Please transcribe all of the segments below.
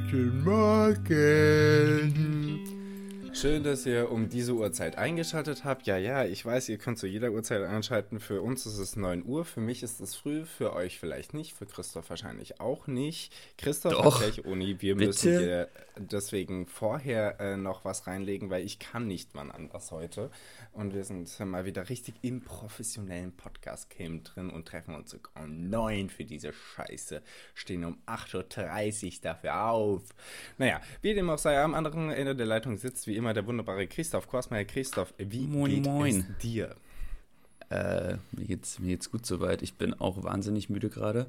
Christian Market. Schön, dass ihr um diese Uhrzeit eingeschaltet habt. Ja, ja, ich weiß, ihr könnt zu jeder Uhrzeit einschalten. Für uns ist es 9 Uhr, für mich ist es früh, für euch vielleicht nicht, für Christoph wahrscheinlich auch nicht. Christoph Doch, hat Uni, wir bitte? müssen dir deswegen vorher äh, noch was reinlegen, weil ich kann nicht mal anders heute. Und wir sind mal wieder richtig im professionellen Podcast-Game drin und treffen uns sogar um 9 für diese Scheiße. Stehen um 8.30 Uhr dafür auf. Naja, wie dem auch sei, am anderen Ende der Leitung sitzt wie immer der wunderbare Christoph Korsmeier. Christoph, wie Moin, geht moin. es dir? Äh, mir geht's, mir geht's gut soweit. Ich bin auch wahnsinnig müde gerade.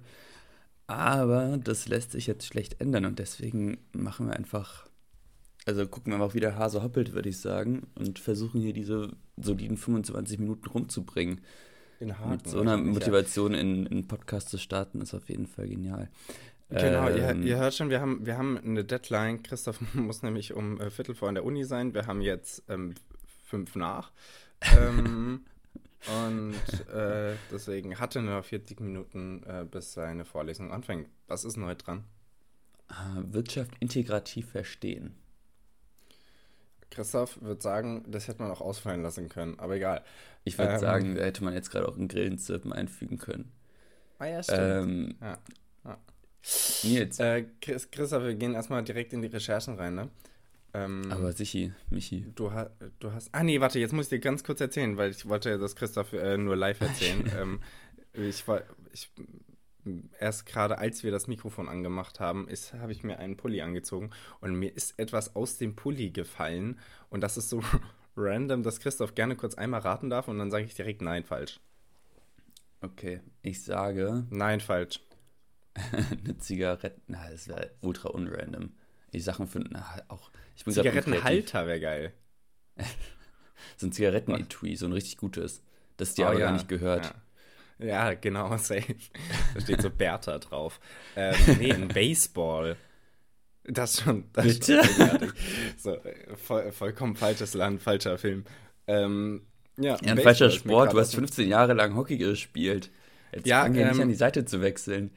Aber das lässt sich jetzt schlecht ändern und deswegen machen wir einfach, also gucken wir einfach, wie der Hase hoppelt, würde ich sagen, und versuchen hier diese soliden 25 Minuten rumzubringen. In Mit so einer Motivation in einen Podcast zu starten, ist auf jeden Fall genial. Genau, ihr, Ähm, ihr hört schon, wir haben, wir haben eine Deadline. Christoph muss nämlich um äh, Viertel vor in der Uni sein. Wir haben jetzt ähm, fünf nach. Ähm, und äh, deswegen hatte er nur noch 40 Minuten, äh, bis seine Vorlesung anfängt. Was ist heute dran? äh, Wirtschaft integrativ verstehen. Christoph wird sagen, das hätte man auch ausfallen lassen können, aber egal. Ich würde Ähm. sagen, da hätte man jetzt gerade auch einen Grillenzirpen einfügen können. Ah ja, Ähm, ja. Nils, Äh, Chris, Christoph, wir gehen erstmal direkt in die Recherchen rein, ne? Ähm, aber Sichi, Michi. Du, ha du hast. Ah, nee, warte, jetzt muss ich dir ganz kurz erzählen, weil ich wollte das Christoph äh, nur live erzählen. ähm, ich war. Ich, erst gerade als wir das Mikrofon angemacht haben, habe ich mir einen Pulli angezogen und mir ist etwas aus dem Pulli gefallen. Und das ist so random, dass Christoph gerne kurz einmal raten darf und dann sage ich direkt nein, falsch. Okay, ich sage Nein, falsch. eine Zigarette. Na, das wäre ultra unrandom. Ich Sachen finden auch. Ich bin. Zigarettenhalter wäre geil. So ein Zigarettenetui, so ein richtig gutes. Das dir Oh, aber ja, gar nicht gehört. Ja. Ja, genau, safe. Da steht so Bertha drauf. Ähm, nee, ein Baseball. Das schon. Das ist Bitte? Schon so, äh, voll, vollkommen falsches Land, falscher Film. Ähm, ja, Ja, ein falscher ist Sport. Du hast aus dem- 15 Jahre lang Hockey gespielt. Jetzt Ja, fang ja nicht ähm, an, die Seite zu wechseln.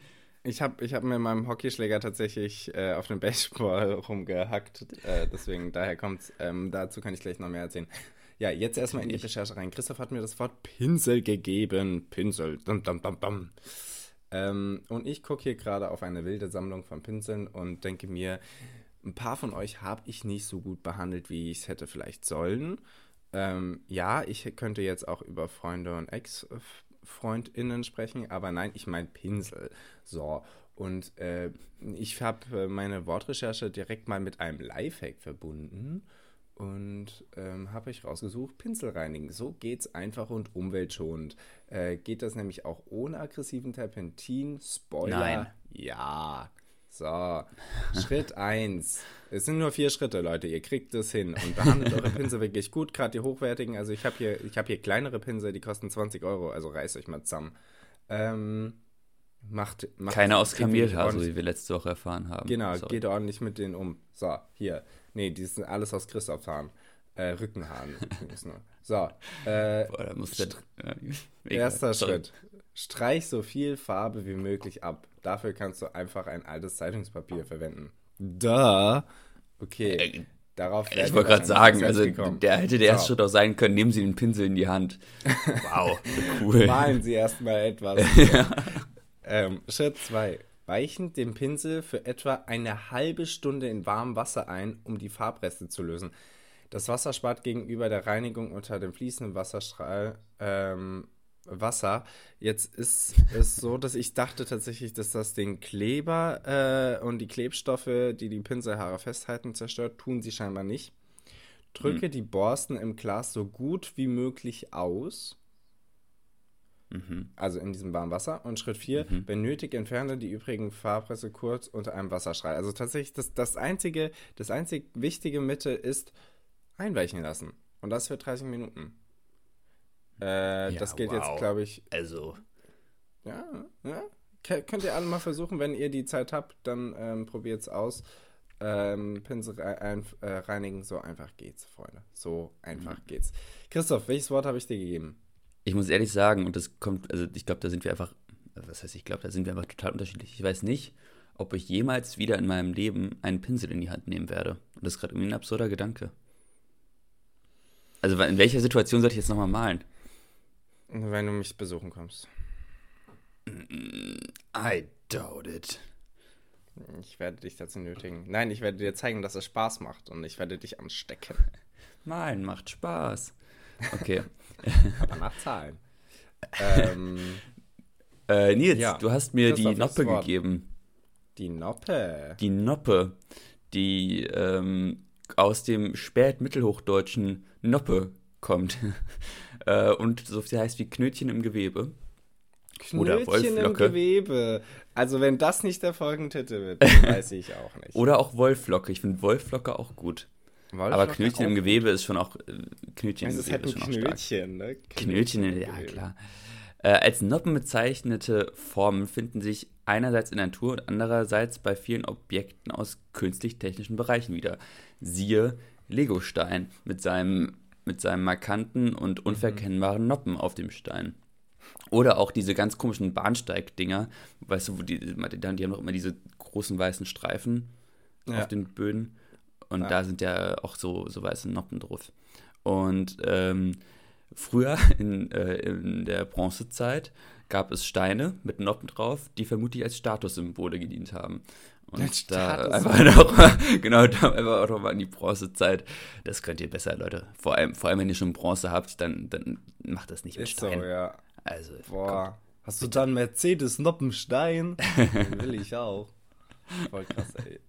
Ich habe ich hab mit meinem Hockeyschläger tatsächlich äh, auf den Baseball rumgehackt. Äh, deswegen, daher kommt's. Ähm, dazu kann ich gleich noch mehr erzählen. Ja, jetzt erstmal in die Recherche rein. Christoph hat mir das Wort Pinsel gegeben. Pinsel. Dum, dum, dum, dum. Ähm, und ich gucke hier gerade auf eine wilde Sammlung von Pinseln und denke mir, ein paar von euch habe ich nicht so gut behandelt, wie ich es hätte vielleicht sollen. Ähm, ja, ich könnte jetzt auch über Freunde und Ex-FreundInnen sprechen, aber nein, ich meine Pinsel. So, und äh, ich habe äh, meine Wortrecherche direkt mal mit einem Lifehack verbunden und ähm, habe ich rausgesucht, Pinsel reinigen. So geht's einfach und umweltschonend. Äh, geht das nämlich auch ohne aggressiven Terpentin? Spoiler. Nein. Ja. So, Schritt 1. Es sind nur vier Schritte, Leute. Ihr kriegt es hin. Und behandelt eure Pinsel wirklich gut, gerade die hochwertigen. Also ich habe hier, ich hab hier kleinere Pinsel, die kosten 20 Euro. Also reißt euch mal zusammen. Ähm, macht, macht Keine aus Kamelhaar, so wie wir letzte Woche erfahren haben. Genau, Sorry. geht ordentlich mit denen um. So, hier. Nee, die sind alles aus Christophs Haaren. Äh, Rückenhaaren. So, äh, Boah, da muss der. Ja, erster Sorry. Schritt. Streich so viel Farbe wie möglich ab. Dafür kannst du einfach ein altes Zeitungspapier verwenden. Da. Okay. Äh, Darauf Ich wollte gerade sagen, also gekommen. der hätte der erste So. Schritt auch sein können, nehmen Sie den Pinsel in die Hand. Wow, cool. Malen Sie erstmal etwas. ähm, Schritt 2. Weichen den Pinsel für etwa eine halbe Stunde in warmem Wasser ein, um die Farbreste zu lösen. Das Wasser spart gegenüber der Reinigung unter dem fließenden Wasserstrahl ähm, Wasser. Jetzt ist es so, dass ich dachte tatsächlich, dass das den Kleber äh, und die Klebstoffe, die die Pinselhaare festhalten, zerstört. Tun sie scheinbar nicht. Drücke die Borsten im Glas so gut wie möglich aus. Mhm. Also in diesem warmen Wasser. Und Schritt 4, wenn nötig, entferne die übrigen Farbreste kurz unter einem Wasserstrahl. Also tatsächlich, das, das einzige, das einzig wichtige Mittel ist einweichen lassen. Und das für 30 Minuten. Äh, Ja, das geht wow. jetzt, glaube ich, Also, ja, ja. Könnt ihr alle mal versuchen, wenn ihr die Zeit habt, dann ähm, probiert es aus. Ähm, Pinsel rei- ein, äh, reinigen, so einfach geht's, Freunde. So einfach Mhm. geht's. Christoph, welches Wort habe ich dir gegeben? ich muss ehrlich sagen, und das kommt, also ich glaube, da sind wir einfach, was heißt ich glaube, da sind wir einfach total unterschiedlich. Ich weiß nicht, ob ich jemals wieder in meinem Leben einen Pinsel in die Hand nehmen werde. Und das ist gerade irgendwie ein absurder Gedanke. Also in welcher Situation sollte ich jetzt nochmal malen? Wenn du mich besuchen kommst. I doubt it. Ich werde dich dazu nötigen. Nein, ich werde dir zeigen, dass es Spaß macht und ich werde dich anstecken. Malen macht Spaß. Okay. Aber nach Zahlen. ähm, äh, Nils, ja. du hast mir die Noppe gegeben. Die Noppe? Die Noppe, die ähm, aus dem spätmittelhochdeutschen Noppe kommt. äh, und so viel heißt wie Knötchen im Gewebe. Knötchen Oder Wolflocke. im Gewebe. Also wenn das nicht der Folgentitel wird, weiß ich auch nicht. Oder auch Wolflocke. Ich finde Wolflocke auch gut. Wolflocke Aber Knötchen im Gewebe ist schon auch äh, Knötchen also im Gewebe ist schon Knötchen, ne? Knötchen, Knötchen ja klar. Äh, als Noppen bezeichnete Formen finden sich einerseits in der Natur und andererseits bei vielen Objekten aus künstlich-technischen Bereichen wieder. Siehe Legostein mit seinem, mit seinem markanten und mhm. unverkennbaren Noppen auf dem Stein. Oder auch diese ganz komischen Bahnsteigdinger, weißt du, wo die, die haben doch immer diese großen weißen Streifen ja. auf den Böden. Und ja. da sind ja auch so, so weiße Noppen drauf. Und ähm, früher in, äh, in der Bronzezeit gab es Steine mit Noppen drauf, die vermutlich als Statussymbole gedient haben. Und da einfach noch, genau, da einfach auch nochmal in die Bronzezeit. Das könnt ihr besser, Leute. Vor allem, vor allem wenn ihr schon Bronze habt, dann, dann macht das nicht mit Ist Stein. So, ja. Also, Boah. Kommt. Hast du dann Mercedes Noppenstein? Will ich auch. Voll krass, ey.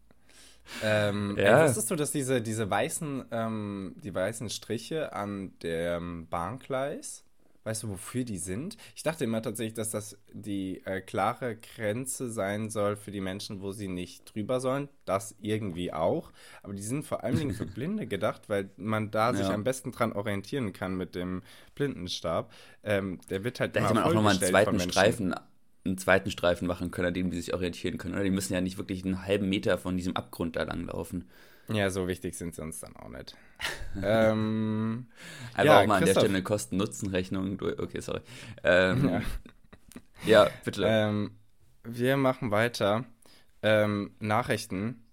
Ähm, ja. ey, wusstest du, dass diese, diese weißen, ähm, die weißen Striche an dem Bahngleis Weißt du, wofür die sind? Ich dachte immer tatsächlich, dass das die äh, klare Grenze sein soll für die Menschen, wo sie nicht drüber sollen. Das irgendwie auch. Aber die sind vor allen Dingen für Blinde gedacht, weil man da ja. sich am besten dran orientieren kann mit dem Blindenstab. Ähm, der wird halt Da hätte man auch nochmal einen zweiten Streifen einen zweiten Streifen machen können, an dem die sich orientieren können. Oder die müssen ja nicht wirklich einen halben Meter von diesem Abgrund da lang laufen. Ja, so wichtig sind sie uns dann auch nicht. ähm, Einfach ja, auch mal an der Stelle eine Kosten-Nutzen-Rechnung. Okay, sorry. Ähm, ja. ja. bitte. Ähm, wir machen weiter. Ähm, Nachrichten.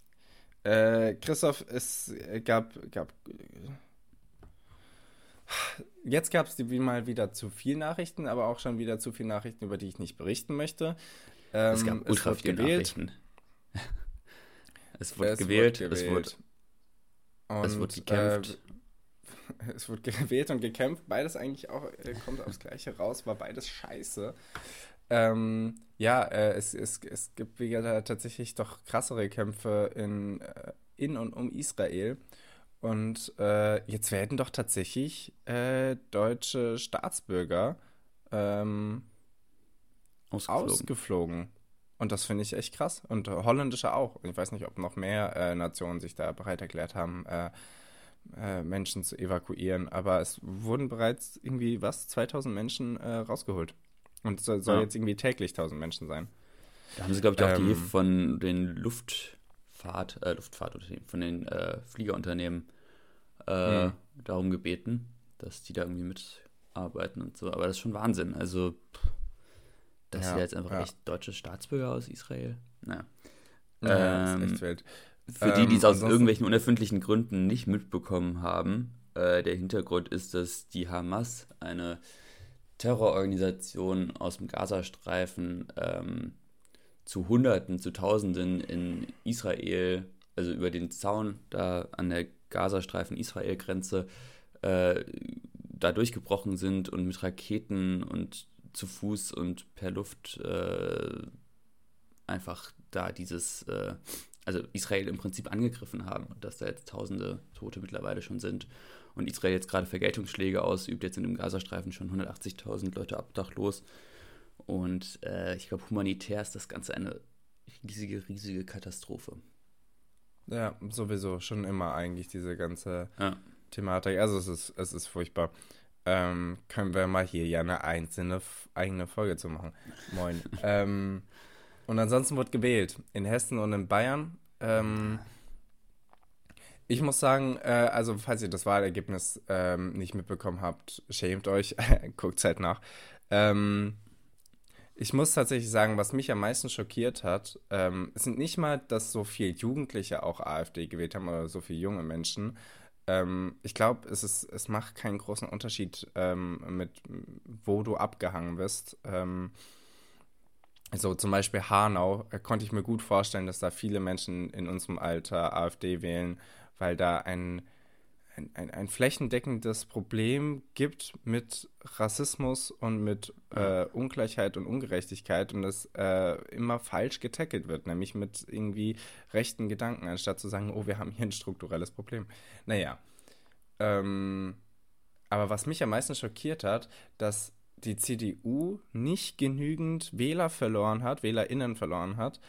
Äh, Christoph, es gab, gab Jetzt gab es mal wieder zu viel Nachrichten, aber auch schon wieder zu viele Nachrichten, über die ich nicht berichten möchte. Ähm, es gab ultra viele Nachrichten. Es wurde, es gewählt, wurde gewählt, es wurde, und, es wurde gekämpft. Es wurde gewählt und gekämpft. Beides eigentlich auch, äh, kommt aufs Gleiche raus, war beides scheiße. Ähm, ja, äh, es, es, es gibt wieder tatsächlich doch krassere Kämpfe in, äh, in und um Israel. Und äh, jetzt werden doch tatsächlich äh, deutsche Staatsbürger ähm, ausgeflogen. ausgeflogen. Und das finde ich echt krass. Und holländische auch. Ich weiß nicht, ob noch mehr äh, Nationen sich da bereit erklärt haben, äh, äh, Menschen zu evakuieren. Aber es wurden bereits irgendwie, was, 2000 Menschen äh, rausgeholt. Und es soll, soll ja. jetzt irgendwie täglich 1000 Menschen sein. Da haben sie, glaube ich, auch ähm, die von den Luftfahrt, äh, Luftfahrt, von den äh, Fliegerunternehmen hm. darum gebeten, dass die da irgendwie mitarbeiten und so. Aber das ist schon Wahnsinn. Also, pff das ja, sind jetzt einfach ja. echt deutsche Staatsbürger aus Israel. Naja. Ja, ähm, Für die, die es ähm, aus irgendwelchen unerfindlichen Gründen nicht mitbekommen haben, äh, der Hintergrund ist, dass die Hamas, eine Terrororganisation aus dem Gazastreifen, ähm, zu Hunderten, zu Tausenden in Israel, also über den Zaun da an der Gazastreifen-Israel-Grenze, äh, da durchgebrochen sind und mit Raketen und zu Fuß und per Luft äh, einfach da dieses, äh, also Israel im Prinzip angegriffen haben und dass da jetzt tausende Tote mittlerweile schon sind und Israel jetzt gerade Vergeltungsschläge ausübt, jetzt in dem Gazastreifen schon 180.000 Leute abdachlos und äh, ich glaube humanitär ist das Ganze eine riesige, riesige Katastrophe. Ja, sowieso, schon immer eigentlich diese ganze ja. Thematik. Also es ist, es ist furchtbar ähm, können wir mal hier ja eine einzelne eigene Folge zu machen. Moin. ähm, und ansonsten wird gewählt in Hessen und in Bayern. Ähm, ich muss sagen, äh, also falls ihr das Wahlergebnis ähm, nicht mitbekommen habt, schämt euch, guckt halt nach. Ähm, ich muss tatsächlich sagen, was mich am meisten schockiert hat, ähm, sind nicht mal, dass so viele Jugendliche auch AfD gewählt haben oder so viele junge Menschen. Ähm, ich glaube, es, es macht keinen großen Unterschied, ähm, mit wo du abgehangen bist. So zum Beispiel Hanau, äh, konnte ich mir gut vorstellen, dass da viele Menschen in unserem Alter AfD wählen, weil da ein ein, ein, ein, flächendeckendes Problem gibt mit Rassismus und mit äh, Ungleichheit und Ungerechtigkeit und das äh, immer falsch getackelt wird, nämlich mit irgendwie rechten Gedanken, anstatt zu sagen, oh, wir haben hier ein strukturelles Problem. Naja. Ähm, aber was mich am meisten schockiert hat, dass die CDU nicht genügend Wähler verloren hat, WählerInnen verloren hat,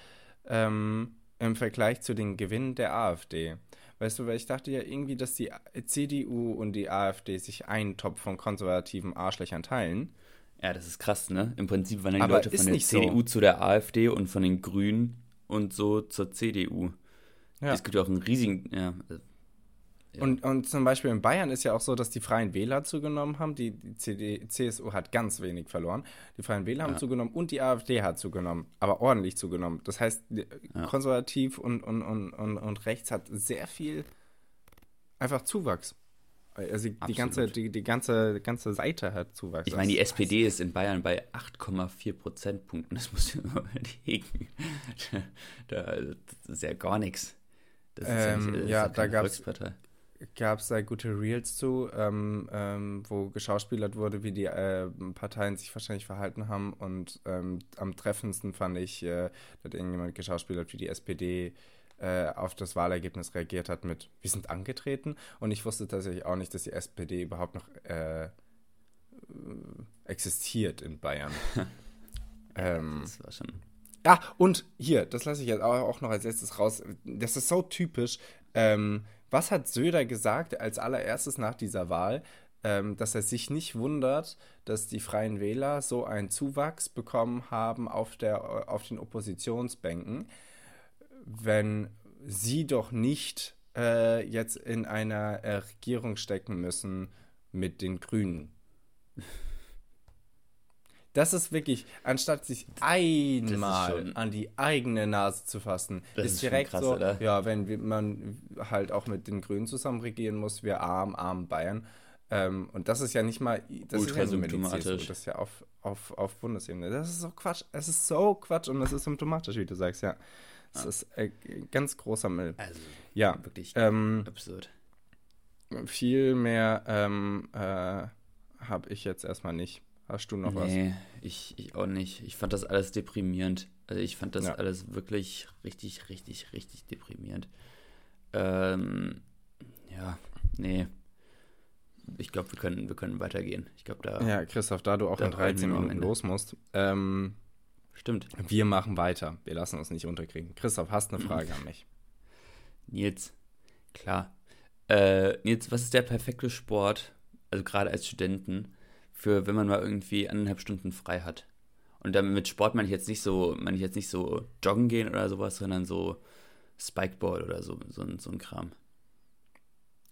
ähm, im Vergleich zu den Gewinnen der AfD. Weißt du, weil ich dachte ja irgendwie, dass die CDU und die AfD sich einen Topf von konservativen Arschlöchern teilen. Ja, das ist krass, ne? Im Prinzip waren die Aber Leute von der CDU so. zu der AfD und von den Grünen und so zur CDU. Ja. Es gibt ja auch einen riesigen, ja, und, und zum Beispiel in Bayern ist ja auch so, dass die Freien Wähler zugenommen haben. Die, die CD, CSU hat ganz wenig verloren. Die Freien Wähler ja. haben zugenommen und die AfD hat zugenommen, aber ordentlich zugenommen. Das heißt, ja. konservativ und, und, und, und, und rechts hat sehr viel einfach Zuwachs. Also die, die, ganze, die, die ganze, ganze Seite hat Zuwachs. Ich meine, die SPD ist in Bayern bei 8,4 Prozentpunkten. Das muss ich mir überlegen. da, das ist ja gar nichts. Das ist ähm, ja, nicht, ja da gab es gab es da gute Reels zu, ähm, ähm, wo geschauspielert wurde, wie die äh, Parteien sich wahrscheinlich verhalten haben. Und ähm, am treffendsten fand ich, äh, dass irgendjemand geschauspielert, wie die SPD äh, auf das Wahlergebnis reagiert hat mit, wir sind angetreten. Und ich wusste tatsächlich auch nicht, dass die SPD überhaupt noch äh, existiert in Bayern. ähm, das war schon. Ja, und hier, das lasse ich jetzt auch noch als letztes raus. Das ist so typisch. Ähm, was hat Söder gesagt als allererstes nach dieser Wahl? Ähm, dass er sich nicht wundert, dass die Freien Wähler so einen Zuwachs bekommen haben auf, der, auf den Oppositionsbänken, wenn sie doch nicht äh, jetzt in einer äh, Regierung stecken müssen mit den Grünen. Das ist wirklich, anstatt sich einmal an die eigene Nase zu fassen, ist, ist direkt krass, so, oder? ja, wenn man halt auch mit den Grünen zusammen regieren muss, wir arm, arm Bayern. Ähm, und das ist ja nicht mal, das Ultra ist ja symptomatisch. Das ist ja auf, auf, auf Bundesebene. Das ist so Quatsch. Es ist so Quatsch und das ist symptomatisch, wie du sagst, ja. Das ah. ist äh, ganz großer Müll. Also, ja, wirklich ähm, absurd. Viel mehr ähm, äh, habe ich jetzt erstmal nicht. Hast du noch nee, was? Nee, ich, ich auch nicht. Ich fand das alles deprimierend. Also ich fand das ja. alles wirklich richtig, richtig, richtig deprimierend. Ähm, ja, nee. Ich glaube, wir können, wir können weitergehen. Ich glaube, da. Ja, Christoph, da du auch da in 13 Minuten los musst. Ähm, Stimmt. Wir machen weiter. Wir lassen uns nicht unterkriegen. Christoph, hast eine Frage an mich. Nils, klar. Äh, Nils, was ist der perfekte Sport, also gerade als Studenten, für wenn man mal irgendwie eineinhalb Stunden frei hat. Und damit mit Sport meine ich jetzt nicht so, meine ich jetzt nicht so joggen gehen oder sowas, sondern so Spikeball oder so, so, so ein Kram.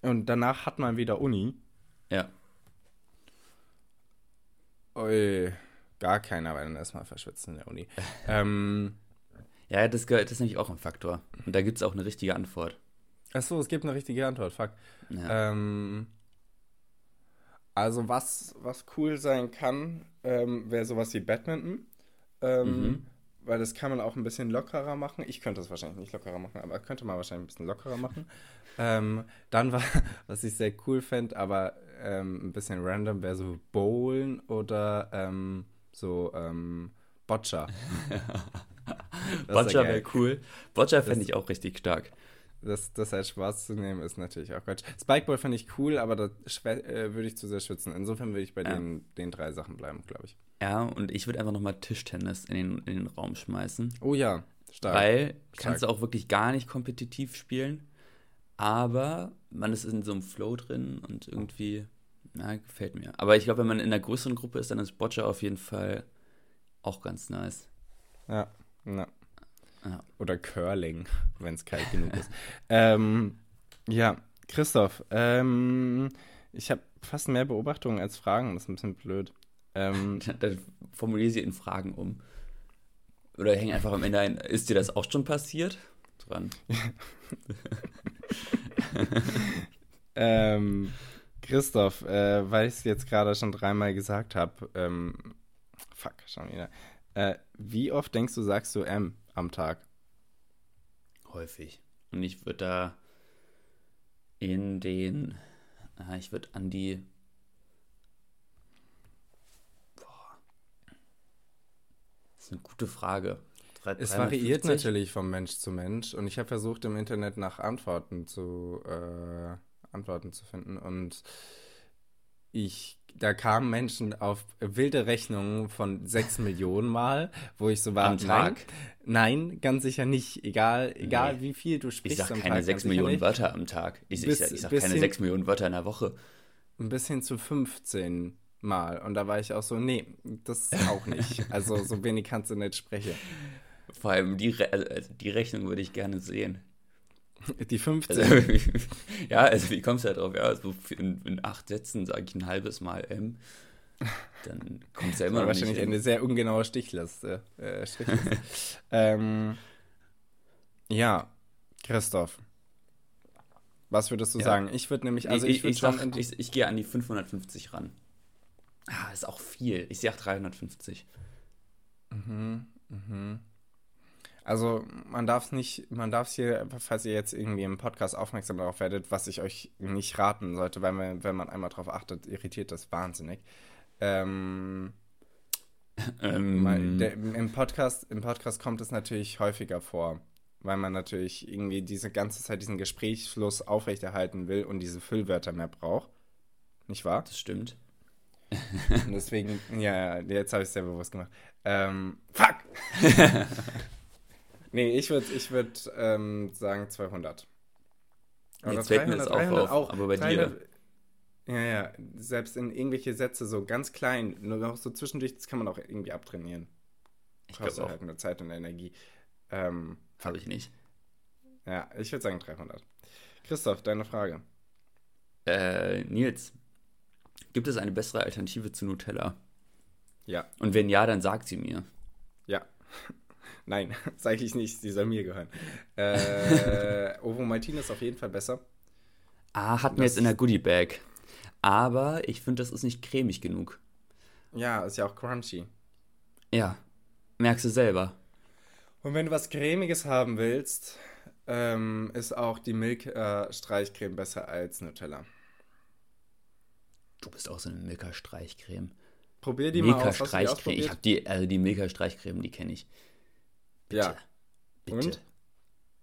Und danach hat man wieder Uni. Ja. Ui, gar keiner, weil dann erstmal verschwitzen in der Uni. ähm, ja, das, gehört, das ist nämlich auch ein Faktor. Und da gibt es auch eine richtige Antwort. Achso, es gibt eine richtige Antwort, fuck. Ja. Ähm, also was, was cool sein kann, ähm, wäre sowas wie Badminton. Ähm, mhm. Weil das kann man auch ein bisschen lockerer machen. Ich könnte das wahrscheinlich nicht lockerer machen, aber könnte man wahrscheinlich ein bisschen lockerer machen. ähm, dann war, was ich sehr cool fände, aber ähm, ein bisschen random, wäre so Bowlen oder ähm, so ähm, Boccia. Boccia wäre cool. Boccia fände ich auch richtig stark das, das als Spaß zu nehmen, ist natürlich auch Quatsch. Spikeball finde ich cool, aber da äh, würde ich zu sehr schützen. Insofern würde ich bei ja. den, den drei Sachen bleiben, glaube ich. Ja, und ich würde einfach nochmal Tischtennis in den, in den Raum schmeißen. Oh ja, stark. Weil stark. kannst du auch wirklich gar nicht kompetitiv spielen, aber man ist in so einem Flow drin und irgendwie, na, gefällt mir. Aber ich glaube, wenn man in einer größeren Gruppe ist, dann ist Boccia auf jeden Fall auch ganz nice. Ja, ja. Ja. Oder Curling, wenn es kalt genug ist. Ähm, ja, Christoph, ähm, ich habe fast mehr Beobachtungen als Fragen, das ist ein bisschen blöd. Ähm, Dann formuliere sie in Fragen um. Oder häng einfach am Ende ein, ist dir das auch schon passiert? Dran. ähm, Christoph, äh, weil ich es jetzt gerade schon dreimal gesagt habe, ähm, fuck, schon wieder. Äh, wie oft denkst du, sagst du M am Tag? Häufig. Und ich würde da in den, ich würde an die, boah, das ist eine gute Frage. Drei- Es 350? variiert natürlich vom Mensch zu Mensch und ich habe versucht im Internet nach Antworten zu äh, Antworten zu finden und ich da kamen Menschen auf wilde Rechnungen von 6 Millionen Mal, wo ich so war, Am Tag? Nein, nein, ganz sicher nicht. Egal, egal Nee. wie viel du Ich sprichst sag am keine Tag, 6 ganz sicher Millionen nicht. Wörter am Tag. Ich, Bis- ich, sag- ich sag keine 6 Millionen Wörter in der Woche. Ein bisschen zu 15 Mal und da war ich auch so, nee, das auch nicht. Also so wenig kannst du nicht sprechen. Vor allem die, Re also die Rechnung würde ich gerne sehen. Die 15 Also, ja, also wie kommst du da drauf? Ja, also in, in acht Sätzen sage ich ein halbes Mal M. Dann kommt es ja immer noch nicht wahrscheinlich hin. eine sehr ungenaue Stichliste. Äh, Strichliste. ähm, ja, Christoph. Was würdest du Ja. sagen? Ich würde nämlich, also ich, ich, würde ich, sag, ich, ich gehe an die 550 ran. Ah, ist auch viel. Ich sag 350. also man darf es nicht, man darf es hier, falls ihr jetzt irgendwie im Podcast aufmerksam darauf werdet, was ich euch nicht raten sollte, weil man, wenn man einmal darauf achtet, irritiert das wahnsinnig. Ähm, Ähm, Weil der, Im Podcast, Im Podcast kommt es natürlich häufiger vor, weil man natürlich irgendwie diese ganze Zeit diesen Gesprächsfluss aufrechterhalten will und diese Füllwörter mehr braucht. Nicht wahr? das stimmt. Und deswegen, ja, ja, jetzt habe ich es sehr bewusst gemacht. Ähm, fuck! nee, ich würde ich würd, ähm, sagen 200. Jetzt fällt mir das auch auf, aber bei dir. Ja, ja, selbst in irgendwelche Sätze so ganz klein, nur noch so zwischendurch, das kann man auch irgendwie abtrainieren. Ich glaube auch. halt nur Zeit und Energie. Ähm, Habe ich nicht. ja, ich würde sagen 300. Christoph, deine Frage. Äh, Nils, gibt es eine bessere Alternative zu Nutella? Ja, Und wenn ja, dann sagt sie mir. ja. Nein, sage ich nicht, sie soll mir gehören. Äh, Ovo Maltin ist auf jeden Fall besser. Ah, hatten wir jetzt in der Goodie Bag. Aber ich finde, das ist nicht cremig genug. Ja, ist ja auch crunchy. Ja, merkst du selber. Und wenn du was Cremiges haben willst, ähm, ist auch die Milk äh, Streichcreme besser als Nutella. Du bist auch so eine Milka-Streichcreme. Probier die mal Milka aus. Hast du die Streichcreme. Ich habe die, also die Milka Streichcreme, die kenne ich. Bitte. Ja. Bitte. Und?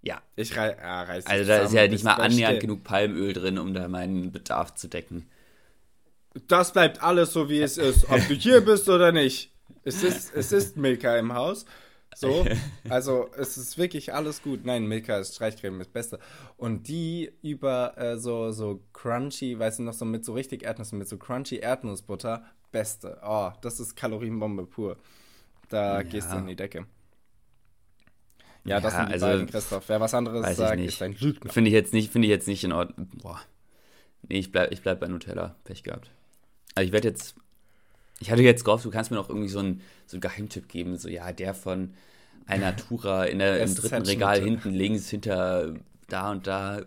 Ja. Ich rei ah, reiß Also da ist ja nicht mal Ist annähernd still. genug Palmöl drin, um da meinen Bedarf zu decken. Das bleibt alles so, wie es ist. Ob du hier bist oder nicht. Es ist, es ist Milka im Haus. So, also es ist wirklich alles gut. Nein, Milka ist Streichcreme, das Beste. Und die über äh, so, so crunchy, weißt du noch, so mit so richtig Erdnüssen, mit so crunchy Erdnussbutter, Beste. Oh, das ist Kalorienbombe pur. Da Ja. gehst du in die Decke. Ja, das Ja, sind die also, beiden, Christoph. Wer was anderes sagt, ist ein Lügner. Finde ich jetzt nicht, finde ich jetzt nicht in Ordnung. Boah. Nee, ich bleib, ich bleib bei Nutella. Pech gehabt. Also ich werde jetzt. Ich hatte jetzt gehofft, du kannst mir noch irgendwie so einen, so einen Geheimtipp geben. So, ja, der von Alnatura in der, im dritten Regal hinten links hinter da und da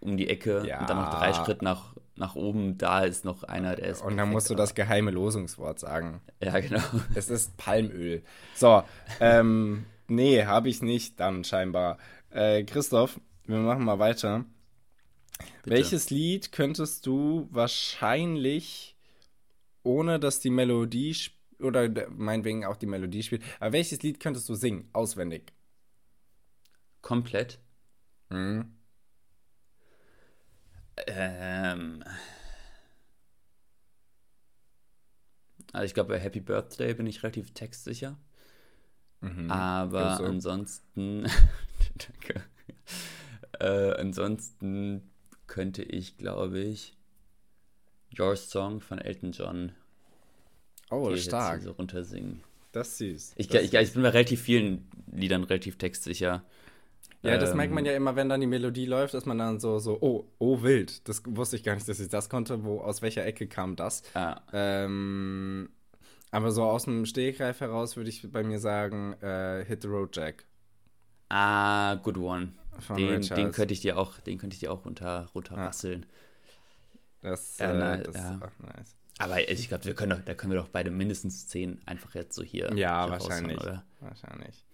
um die Ecke Ja. und dann noch drei Schritt nach, nach oben. Da ist noch einer, der ist. Und dann musst du das geheime Losungswort sagen. Ja, genau. Es ist Palmöl. So, ähm, nee, habe ich nicht dann scheinbar. Äh, Christoph, wir machen mal weiter. Bitte. Welches Lied könntest du wahrscheinlich, ohne dass die Melodie oder de- meinetwegen auch die Melodie spielt, aber welches Lied könntest du singen, auswendig? Komplett. Mhm. Ähm. Also ich glaube, bei Happy Birthday bin ich relativ textsicher. Mhm. Aber Ist so. ansonsten. Danke. Äh, ansonsten könnte ich, glaube ich, Your Song von Elton John Oh, stark. so runtersingen. Das ist süß. Ich, das ich, ich bin bei relativ vielen Liedern relativ textsicher. Ja, das Ähm, merkt man ja immer, wenn dann die Melodie läuft, dass man dann so, so, oh, oh, wild. Das wusste ich gar nicht, dass ich das konnte. Wo, aus welcher Ecke kam das? Ah, Ähm, Aber so aus dem Stegreif heraus würde ich bei mir sagen, äh, Hit the Road Jack. Ah, good one. Den, den, könnte ich dir auch, den könnte ich dir auch runter, runterrasseln. Ja. Das, ja, äh, na, das ja. ist auch nice. Aber ich glaube, wir können doch, da können wir doch beide mindestens zehn einfach jetzt so hier. Ja, hier wahrscheinlich. Oder? Wahrscheinlich.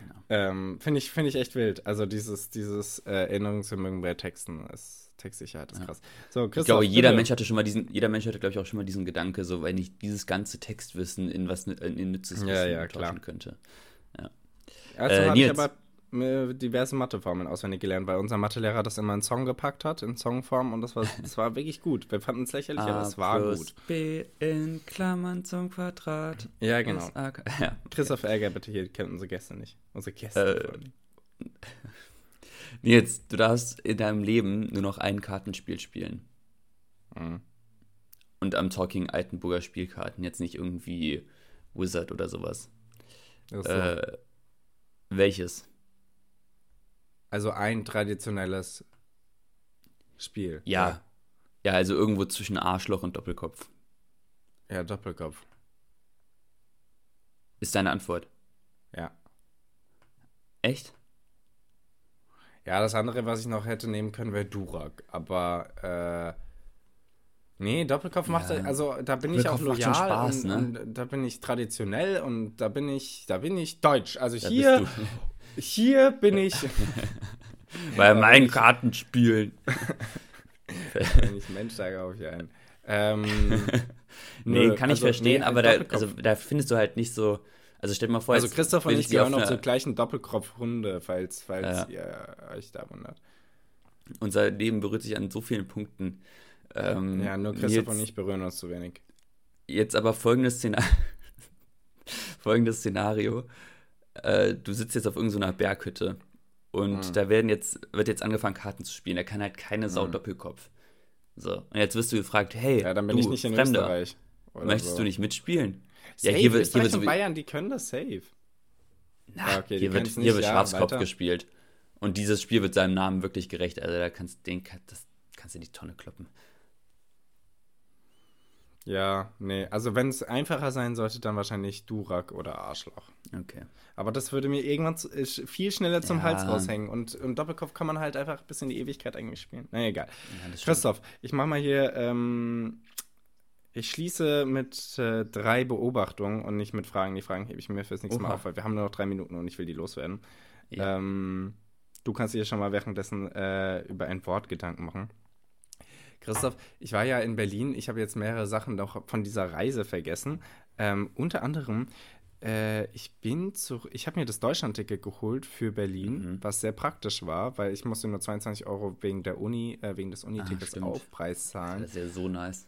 Genau. Ähm, Finde ich, find ich echt wild. Also dieses, dieses äh, Erinnerungsvermögen bei Texten ist Textsicherheit ist krass. So, ich glaube, jeder bitte. Mensch hatte schon mal diesen, jeder Mensch hatte, glaube ich, auch schon mal diesen Gedanke, so wenn ich dieses ganze Textwissen in was in, in nützes Wissen ja, ja, tauschen könnte. Ja. Also äh, habe ich aber diverse Matheformeln auswendig gelernt, weil unser Mathelehrer das immer in Song gepackt hat, in Songform und das war, das war wirklich gut. Wir fanden es lächerlich, A aber es war gut. B in Klammern zum Quadrat. Ja, genau. Ja. Christoph Ärger, bitte hier, kennt unsere Gäste nicht. Unsere Gäste. Äh, Nils, du darfst in deinem Leben nur noch ein Kartenspiel spielen. Mhm. Und am Talking Altenburger Spielkarten, jetzt nicht irgendwie Wizard oder sowas. So. Äh, welches? Also ein traditionelles Spiel. Ja. ja. Ja, also irgendwo zwischen Arschloch und Doppelkopf. Ja, Doppelkopf. Ist deine Antwort? Ja. Echt? Ja, das andere, was ich noch hätte nehmen können, wäre Durak. Aber, äh, nee, Doppelkopf macht, ja, also da bin ich auch loyal Spaß, und, ne? und, da bin ich traditionell und da bin ich, da bin ich deutsch. Also da hier hier bin ich. Bei meinen Kartenspielen. Wenn ich Mensch sage, auf ich ein. Ähm, nee, kann ich also, verstehen, nee, aber da, also, da findest du halt nicht so. Also stell dir mal vor, Also Christoph und ich gehören noch zur gleichen Doppelkopf-Hunde, falls, falls ja. ihr euch da wundert. Unser Leben berührt sich an so vielen Punkten. Ähm, ja, nur Christoph jetzt, und ich berühren uns zu wenig. Jetzt aber folgendes Szenario. folgendes Szenario äh, du sitzt jetzt auf irgendeiner Berghütte und mhm. da werden jetzt, wird jetzt angefangen, Karten zu spielen. Da kann halt keine Sau mhm. Doppelkopf. So. Und jetzt wirst du gefragt, hey, ja, dann bin du, ich nicht in Fremder, Österreich. möchtest so. du nicht mitspielen? Safe, ja, hier wird, hier wird so Bayern, die können das safe. Na, ja, okay, hier wird, hier wird ja, Schwarzkopf weiter. gespielt. Und dieses Spiel wird seinem Namen wirklich gerecht. Also da kannst, den, das kannst du in die Tonne kloppen. Ja, nee. Also wenn es einfacher sein sollte, dann wahrscheinlich Durak oder Arschloch. Okay. Aber das würde mir irgendwann zu, viel schneller zum ja. Hals raushängen. Und, und Doppelkopf kann man halt einfach bis in die Ewigkeit eigentlich spielen. Na egal. Ja, Christoph, ich mach mal hier, ähm, ich schließe mit äh, drei Beobachtungen und nicht mit Fragen. Die Fragen hebe ich mir fürs nächste Oha. Mal auf, weil wir haben nur noch drei Minuten und ich will die loswerden. Ja. Ähm, du kannst dir schon mal währenddessen äh, über ein Wort Gedanken machen. Christoph, ich war ja in Berlin. Ich habe jetzt mehrere Sachen noch von dieser Reise vergessen. Ähm, unter anderem, äh, ich bin zu, ich habe mir das Deutschlandticket geholt für Berlin, mhm. was sehr praktisch war, weil ich musste nur 22 Euro wegen der Uni, äh, wegen des Unitickets ah, Aufpreis zahlen. Das ist ja so nice.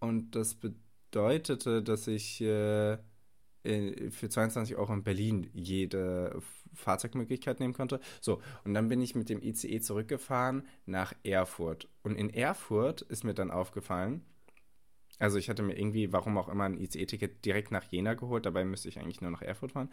Und das bedeutete, dass ich äh, für 22 Euro in Berlin jede Fahrzeugmöglichkeit nehmen konnte. So, und dann bin ich mit dem ICE zurückgefahren nach Erfurt. Und in Erfurt ist mir dann aufgefallen, also ich hatte mir irgendwie, warum auch immer, ein ICE-Ticket direkt nach Jena geholt, dabei müsste ich eigentlich nur nach Erfurt fahren.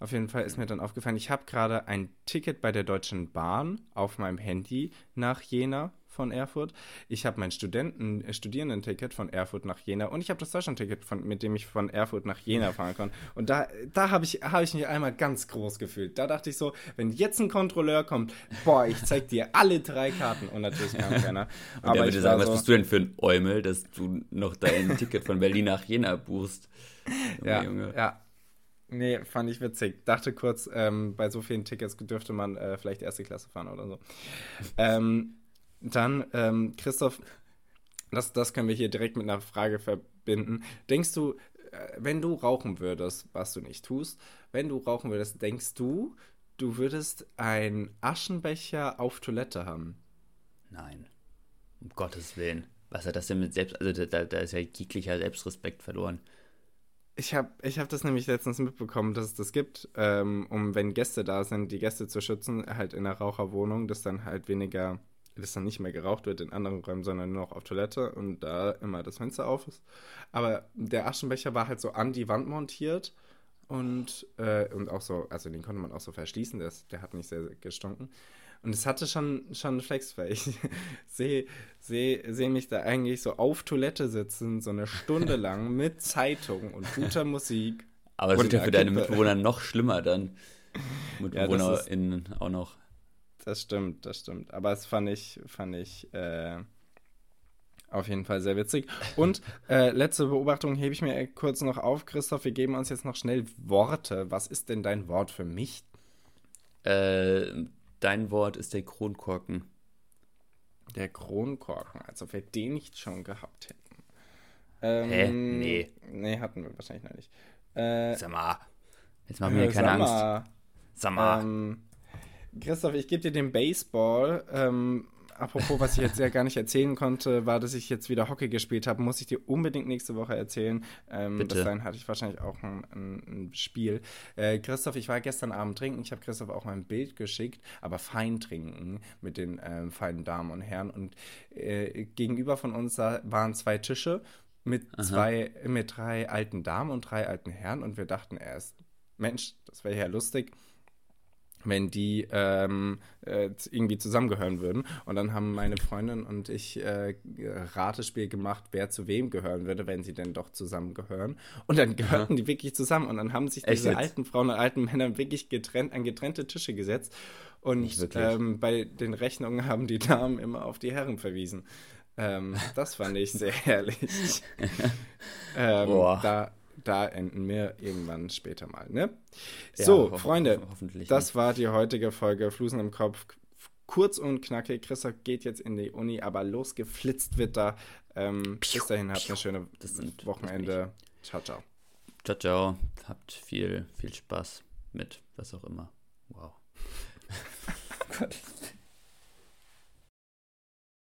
Auf jeden Fall ist mir dann aufgefallen, ich habe gerade ein Ticket bei der Deutschen Bahn auf meinem Handy nach Jena von Erfurt. Ich habe mein Studenten, äh, Studierendenticket von Erfurt nach Jena und ich habe das Deutschlandticket, von, mit dem ich von Erfurt nach Jena fahren kann. Und da, da habe ich, hab ich mich einmal ganz groß gefühlt. Da dachte ich so, wenn jetzt ein Kontrolleur kommt, boah, ich zeig dir alle drei Karten. Und natürlich kam keiner. Und Aber der würde sagen, so, was bist du denn für ein Eumel, dass du noch dein Ticket von Berlin nach Jena buchst? ja, Junge. ja. Nee, fand ich witzig. Dachte kurz, ähm, bei so vielen Tickets dürfte man äh, vielleicht erste Klasse fahren oder so. ähm, dann, ähm, Christoph, das, das können wir hier direkt mit einer Frage verbinden. Denkst du, äh, wenn du rauchen würdest, was du nicht tust, wenn du rauchen würdest, denkst du, du würdest einen Aschenbecher auf Toilette haben? Nein. Um Gottes Willen. Was hat das denn mit Selbst... Also da, da ist ja jeglicher Selbstrespekt verloren. Ich habe ich hab das nämlich letztens mitbekommen, dass es das gibt, ähm, um, wenn Gäste da sind, die Gäste zu schützen, halt in einer Raucherwohnung, dass dann halt weniger dass dann nicht mehr geraucht wird in anderen Räumen, sondern nur noch auf Toilette und da immer das Fenster auf ist. Aber der Aschenbecher war halt so an die Wand montiert und, äh, und auch so, also den konnte man auch so verschließen, der, der hat nicht sehr, sehr gestunken. Und es hatte schon, schon Flex, weil ich sehe seh, seh mich da eigentlich so auf Toilette sitzen, so eine Stunde lang mit Zeitung und guter Musik. Aber es wird ja für deine Mitbewohner noch schlimmer dann. MitbewohnerInnen ja, auch noch. Das stimmt, das stimmt. Aber es fand ich, fand ich äh, auf jeden Fall sehr witzig. Und äh, letzte Beobachtung hebe ich mir kurz noch auf, Christoph. Wir geben uns jetzt noch schnell Worte. Was ist denn dein Wort für mich? Äh, Dein Wort ist der Kronkorken. Der Kronkorken, als ob wir den nicht schon gehabt hätten. Ähm, Hä? Nee. Nee, hatten wir wahrscheinlich noch nicht. Äh, sag mal, jetzt machen wir äh, keine Angst. Sag mal. Ähm, Christoph, ich gebe dir den Baseball. Ähm, apropos, was ich jetzt ja gar nicht erzählen konnte, war, dass ich jetzt wieder Hockey gespielt habe. Muss ich dir unbedingt nächste Woche erzählen. Ähm, Bitte. Bis dahin hatte ich wahrscheinlich auch ein, ein, ein Spiel. Äh, Christoph, ich war gestern Abend trinken. Ich habe Christoph auch ein Bild geschickt, aber fein trinken mit den ähm, feinen Damen und Herren. Und äh, gegenüber von uns waren zwei Tische mit Aha. zwei, mit drei alten Damen und drei alten Herren. Und wir dachten erst, Mensch, das wäre ja lustig wenn die ähm, äh, irgendwie zusammengehören würden. Und dann haben meine Freundin und ich äh, Ratespiel gemacht, wer zu wem gehören würde, wenn sie denn doch zusammengehören. Und dann gehörten ja. die wirklich zusammen. Und dann haben sich Echt diese jetzt? alten Frauen und alten Männer wirklich getrennt an getrennte Tische gesetzt. Und ähm, bei den Rechnungen haben die Damen immer auf die Herren verwiesen. Ähm, das fand ich sehr herrlich. ähm, Boah. Da, da enden wir irgendwann später mal. Ne? So, ja, Freunde, das war die heutige Folge Flusen im Kopf. Kurz und knackig. Christoph geht jetzt in die Uni, aber losgeflitzt wird da. Ähm, bis dahin, habt eine schöne sind, Wochenende. Ciao, ciao. Ciao, ciao. Habt viel, viel Spaß mit was auch immer. Wow. Gott.